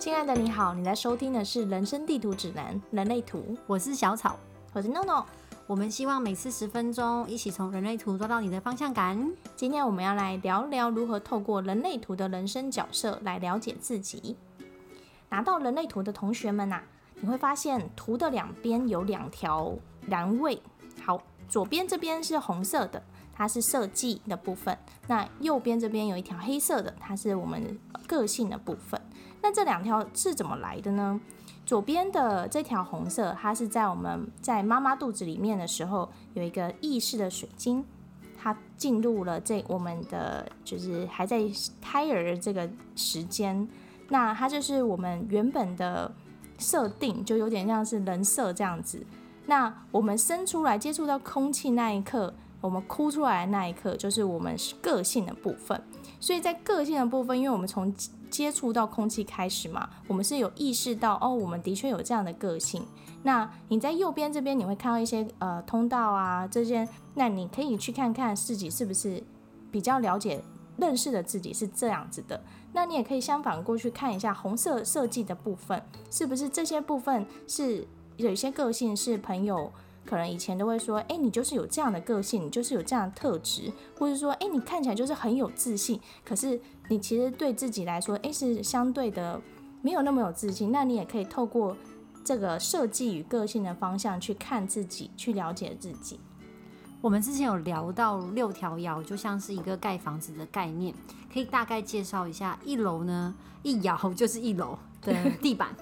亲爱的你好，你在收听的是《人生地图指南：人类图》，我是小草，我是 NONO。我们希望每次十分钟，一起从人类图抓到你的方向感。今天我们要来聊聊如何透过人类图的人生角色来了解自己。拿到人类图的同学们呐，你会发现图的两边有两条栏位。好，左边这边是红色的，它是设计的部分；那右边这边有一条黑色的，它是我们个性的部分。那这两条是怎么来的呢？左边的这条红色，它是在我们在妈妈肚子里面的时候，有一个意识的水晶，它进入了这我们的就是还在胎儿这个时间，那它就是我们原本的设定，就有点像是人设这样子。那我们生出来接触到空气那一刻，我们哭出来的那一刻，就是我们个性的部分。所以在个性的部分，因为我们从接触到空气开始嘛，我们是有意识到哦，我们的确有这样的个性。那你在右边这边，你会看到一些呃通道啊这些，那你可以去看看自己是不是比较了解、认识的自己是这样子的。那你也可以相反过去看一下红色设计的部分，是不是这些部分是有一些个性是朋友。可能以前都会说，哎，你就是有这样的个性，你就是有这样的特质，或者说，哎，你看起来就是很有自信，可是你其实对自己来说，哎，是相对的没有那么有自信。那你也可以透过这个设计与个性的方向去看自己，去了解自己。我们之前有聊到六条爻，就像是一个盖房子的概念，可以大概介绍一下。一楼呢，一爻就是一楼的地板。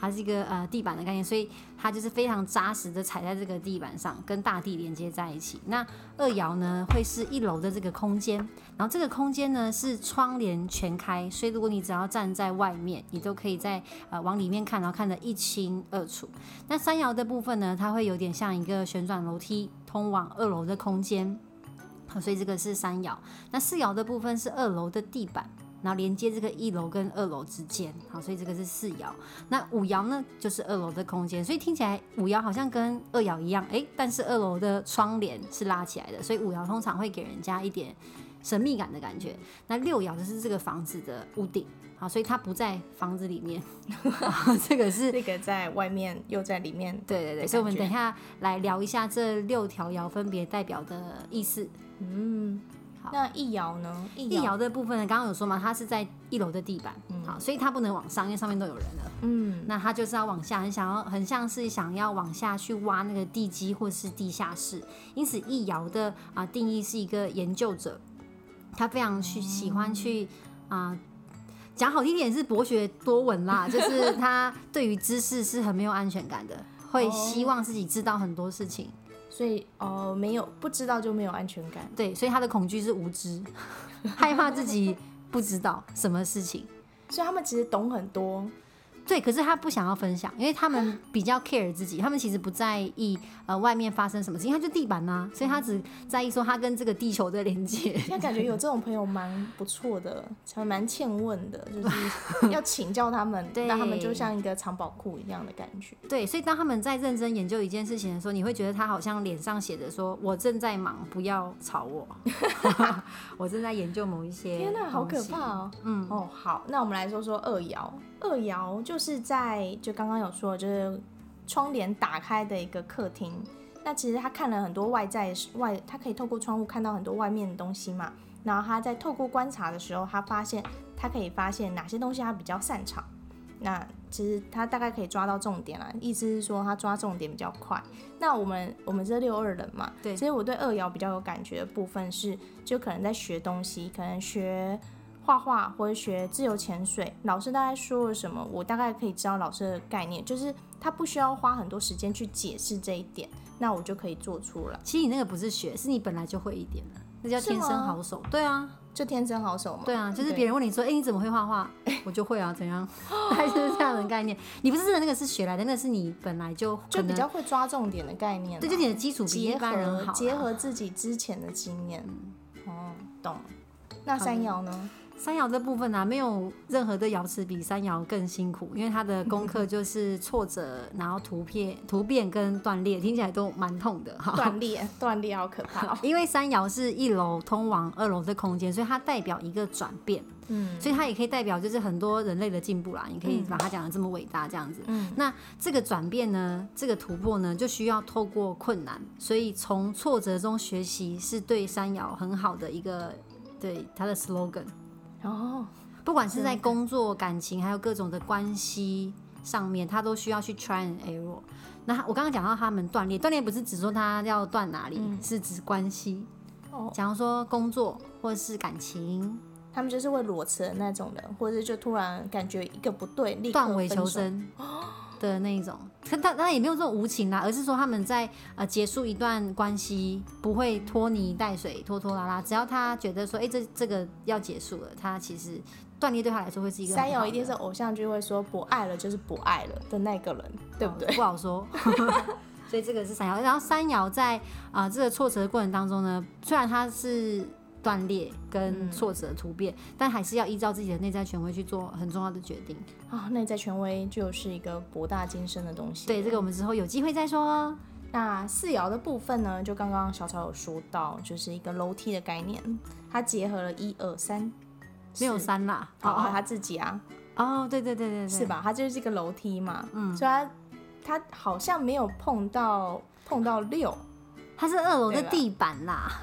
它是一个呃地板的概念，所以它就是非常扎实的踩在这个地板上，跟大地连接在一起。那二爻呢，会是一楼的这个空间，然后这个空间呢是窗帘全开，所以如果你只要站在外面，你都可以在呃往里面看，然后看得一清二楚。那三爻的部分呢，它会有点像一个旋转楼梯通往二楼的空间，好，所以这个是三爻。那四爻的部分是二楼的地板。然后连接这个一楼跟二楼之间，好，所以这个是四爻。那五爻呢，就是二楼的空间，所以听起来五爻好像跟二爻一样，哎，但是二楼的窗帘是拉起来的，所以五爻通常会给人家一点神秘感的感觉。那六爻就是这个房子的屋顶，好，所以它不在房子里面，这个是这个在外面又在里面，对对对，所以我们等一下来聊一下这六条爻分别代表的意思，嗯。那一摇呢？一摇的部分呢？刚刚有说嘛，它是在一楼的地板，好，所以它不能往上，因为上面都有人了。嗯，那它就是要往下，很想要，很像是想要往下去挖那个地基或是地下室。因此，一摇的啊定义是一个研究者，他非常去喜欢去啊讲好听点是博学多闻啦，就是他对于知识是很没有安全感的，会希望自己知道很多事情。所以哦，没有不知道就没有安全感。对，所以他的恐惧是无知，害怕自己不知道什么事情。所以他们其实懂很多。对，可是他不想要分享，因为他们比较 care 自己，他们其实不在意呃外面发生什么事情，他就地板呐，所以他只在意说他跟这个地球的连接。那感觉有这种朋友蛮不错的，还蛮欠问的，就是 要请教他们，那他们就像一个藏宝库一样的感觉。对，所以当他们在认真研究一件事情的时候，你会觉得他好像脸上写着说：“我正在忙，不要吵我。”我正在研究某一些。天哪，好可怕哦！嗯，哦，好，那我们来说说二爻。二爻就是在就刚刚有说，就是窗帘打开的一个客厅。那其实他看了很多外在外，他可以透过窗户看到很多外面的东西嘛。然后他在透过观察的时候，他发现他可以发现哪些东西他比较擅长。那其实他大概可以抓到重点了，意思是说他抓重点比较快。那我们我们这六二人嘛，对，其实我对二爻比较有感觉的部分是，就可能在学东西，可能学。画画或者学自由潜水，老师大概说了什么，我大概可以知道老师的概念，就是他不需要花很多时间去解释这一点，那我就可以做出来。其实你那个不是学，是你本来就会一点的，那叫天生好手。对啊，就天生好手嘛。对啊，就是别人问你说，哎，你怎么会画画？我就会啊，怎样？还是这样的概念。你不是的那个是学来的，那是你本来就就比较会抓重点的概念。对，就你的基础比一般人好。结合自己之前的经验。哦，懂。那三爻呢？三爻的部分呢、啊，没有任何的爻辞比三爻更辛苦，因为它的功课就是挫折，然后突变、突变跟断裂，听起来都蛮痛的哈。断裂，断裂好可怕哦。因为三爻是一楼通往二楼的空间，所以它代表一个转变，嗯所以它也可以代表就是很多人类的进步啦。你可以把它讲的这么伟大这样子。嗯那这个转变呢，这个突破呢，就需要透过困难，所以从挫折中学习是对山爻很好的一个对它的 slogan。哦，不管是在工作、感情，还有各种的关系上面，他都需要去 try and error。那我刚刚讲到他们断裂，断裂不是指说他要断哪里，是指关系。哦假如说工作或者是感情，他们就是会裸辞的那种人，或者是就突然感觉一个不对，立刻断尾。求生的那一种，可他他也没有这种无情啦，而是说他们在呃结束一段关系不会拖泥带水、拖拖拉拉，只要他觉得说，哎、这这个要结束了，他其实断裂对他来说会是一个三友一定是偶像剧会说不爱了就是不爱了的那个人，对不对？不好说。所以这个是三爻，然后三爻在啊、这个挫折的过程当中呢，虽然他是断裂跟挫折突变，但还是要依照自己的内在权威去做很重要的决定。啊，内在权威就是一个博大精深的东西。对，这个我们之后有机会再说哦。那四爻的部分呢，就刚刚小草有说到，就是一个楼梯的概念，它结合了一二三，没有三啦，哦，哦他自己啊，哦，对对对对对，是？吧？它就是一个楼梯嘛，嗯所以它它好像没有碰到碰到六，它是二楼的地板啦。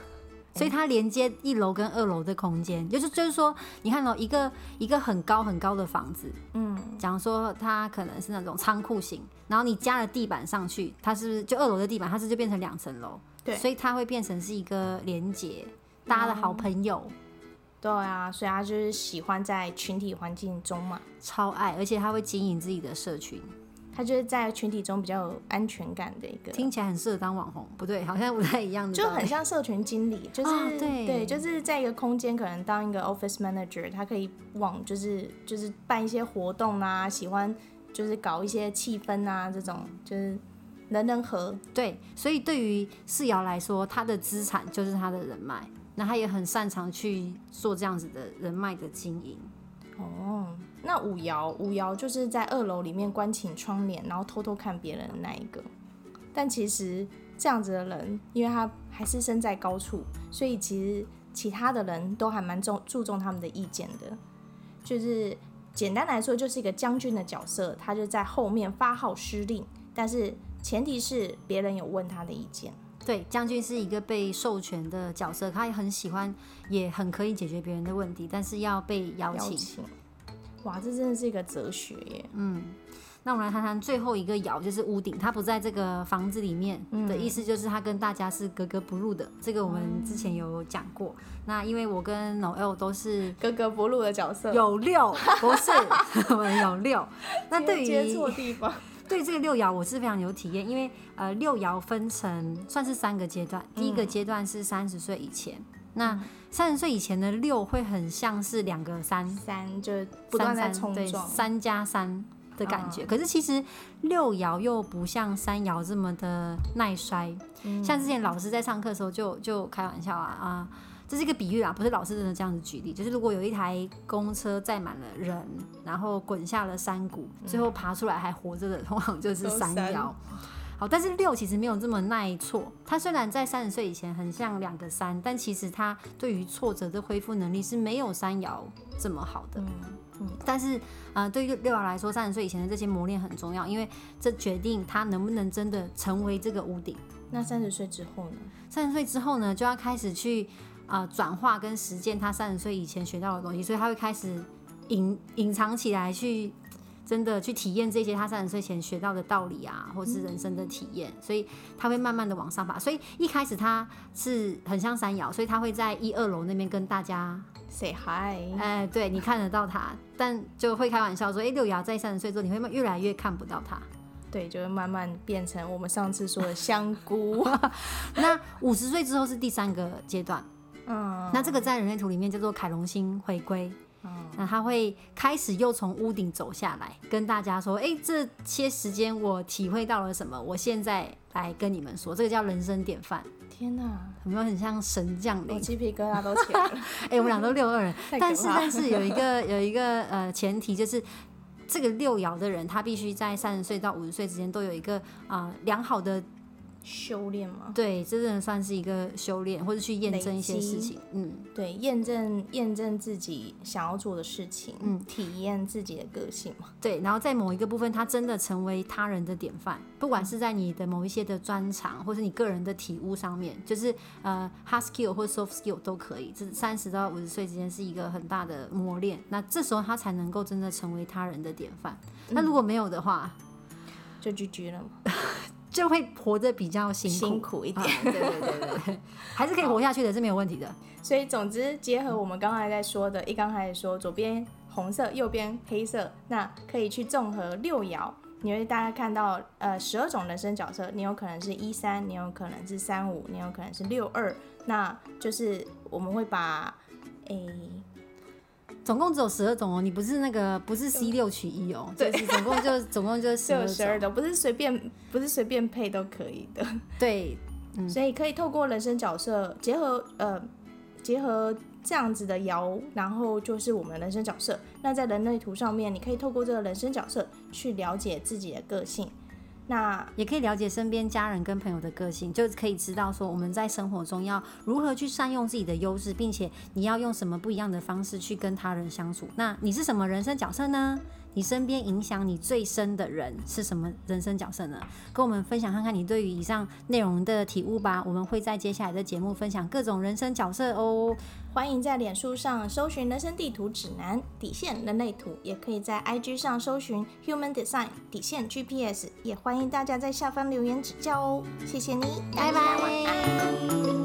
所以它连接一楼跟二楼的空间，就是就是说，你看哦，一个一个很高很高的房子，嗯，假如说它可能是那种仓库型，然后你加了地板上去，它是不是就二楼的地板，它是就变成两层楼？对。所以它会变成是一个连接，大家的好朋友，对啊，所以他就是喜欢在群体环境中嘛，超爱，而且他会经营自己的社群，他就是在群体中比较有安全感的一个，听起来很适合当网红，不对，好像不太一样的，就很像社群经理，就是、对对就是在一个空间可能当一个 office manager，他可以往就是就是办一些活动啊，喜欢就是搞一些气氛啊，这种就是人人和，对，所以对于世瑶来说，他的资产就是他的人脉，那他也很擅长去做这样子的人脉的经营。哦，那五爻五爻就是在二楼里面关起窗帘，然后偷偷看别人的那一个。但其实这样子的人，因为他还是身在高处，所以其实其他的人都还蛮重注重他们的意见的。就是简单来说，就是一个将军的角色，他就在后面发号施令，但是前提是别人有问他的意见。对，将军是一个被授权的角色，他也很喜欢，也很可以解决别人的问题，但是要被邀请。邀请，哇，这真的是一个哲学耶。嗯那我们来谈谈最后一个爻，就是屋顶，它不在这个房子里面的意思，就是它跟大家是格格不入的。这个我们之前有讲过。那因为我跟 Noel 都是格格不入的角色，有六，不是 我们有六。那对于接错地方。对这个六爻我是非常有体验，因为呃六爻分成算是三个阶段，第一个阶段是三十岁以前，那三十岁以前的六会很像是两个三，三就不断在冲撞，三加三的感觉。嗯可是其实六爻又不像三爻这么的耐摔，嗯像之前老师在上课的时候就就开玩笑啊啊。这是一个比喻啊，不是老师真的这样子举例。就是如果有一台公车载满了人，然后滚下了山谷，最后爬出来还活着的，通常就是三爻。好，但是六其实没有这么耐挫。他虽然在三十岁以前很像两个三，但其实他对于挫折的恢复能力是没有三爻这么好的。嗯但是，呃，对于六爻来说，三十岁以前的这些磨练很重要，因为这决定他能不能真的成为这个屋顶。那三十岁之后呢？三十岁之后呢，就要开始去呃转化跟实践他三十岁以前学到的东西，所以他会开始隐隐藏起来，去真的去体验这些他三十岁前学到的道理啊，或是人生的体验，所以他会慢慢的往上爬。所以一开始他是很像山摇，所以他会在一二楼那边跟大家，say hi，哎、对你看得到他，但就会开玩笑说，哎、六爻在三十岁之后，你会越来越看不到他。对，就会慢慢变成我们上次说的香菇。那五十岁之后是第三个阶段，嗯，那这个在人类图里面叫做凯龙星回归。那他会开始又从屋顶走下来，跟大家说：“哎、这些时间我体会到了什么？我现在来跟你们说，这个叫人生典范。天哪，有没有很像神降临？我鸡皮疙瘩都起来了。哎、我们俩都六二人，但是但是有一个有一个呃前提就是。这个六爻的人，他必须在三十岁到五十岁之间都有一个啊、良好的修炼吗？对，这真的算是一个修炼，或者去验证一些事情。嗯，对，验证验证自己想要做的事情，嗯体验自己的个性嘛。对。然后在某一个部分，他真的成为他人的典范，不管是在你的某一些的专长，或是你个人的体悟上面，就是呃 hard skill 或 soft skill 都可以。这三十到五十岁之间是一个很大的磨练，那这时候他才能够真的成为他人的典范。那如果没有的话，就拒绝了嘛，就会活得比较辛苦。辛苦一点。啊，对对对对对，还是可以活下去的，是没有问题的。所以总之，结合我们刚才在说的，一刚开始说左边红色，右边黑色，那可以去综合六爻，你会大概看到呃十二种人生角色，你有可能是一三，你有可能是三五，你有可能是六二，那就是我们会把诶、总共只有十二种哦，你不是那个不是 C 六取一哦，对就是总共就 总共就是十二种。不是随便不是随便配都可以的。对，所以可以透过人生角色结合呃结合这样子的爻，然后就是我们的人生角色。那在人类图上面，你可以透过这个人生角色去了解自己的个性。那也可以了解身边家人跟朋友的个性，就可以知道说我们在生活中要如何去善用自己的优势，并且你要用什么不一样的方式去跟他人相处。那你是什么人生角色呢？你身边影响你最深的人是什么人生角色呢？跟我们分享看看你对于以上内容的体悟吧。我们会在接下来的节目分享各种人生角色哦。欢迎在脸书上搜寻“人生地图指南”底线人类图，也可以在 IG 上搜寻 “Human Design” 底线 GPS，也欢迎大家在下方留言指教哦。谢谢你，拜大家晚安。拜。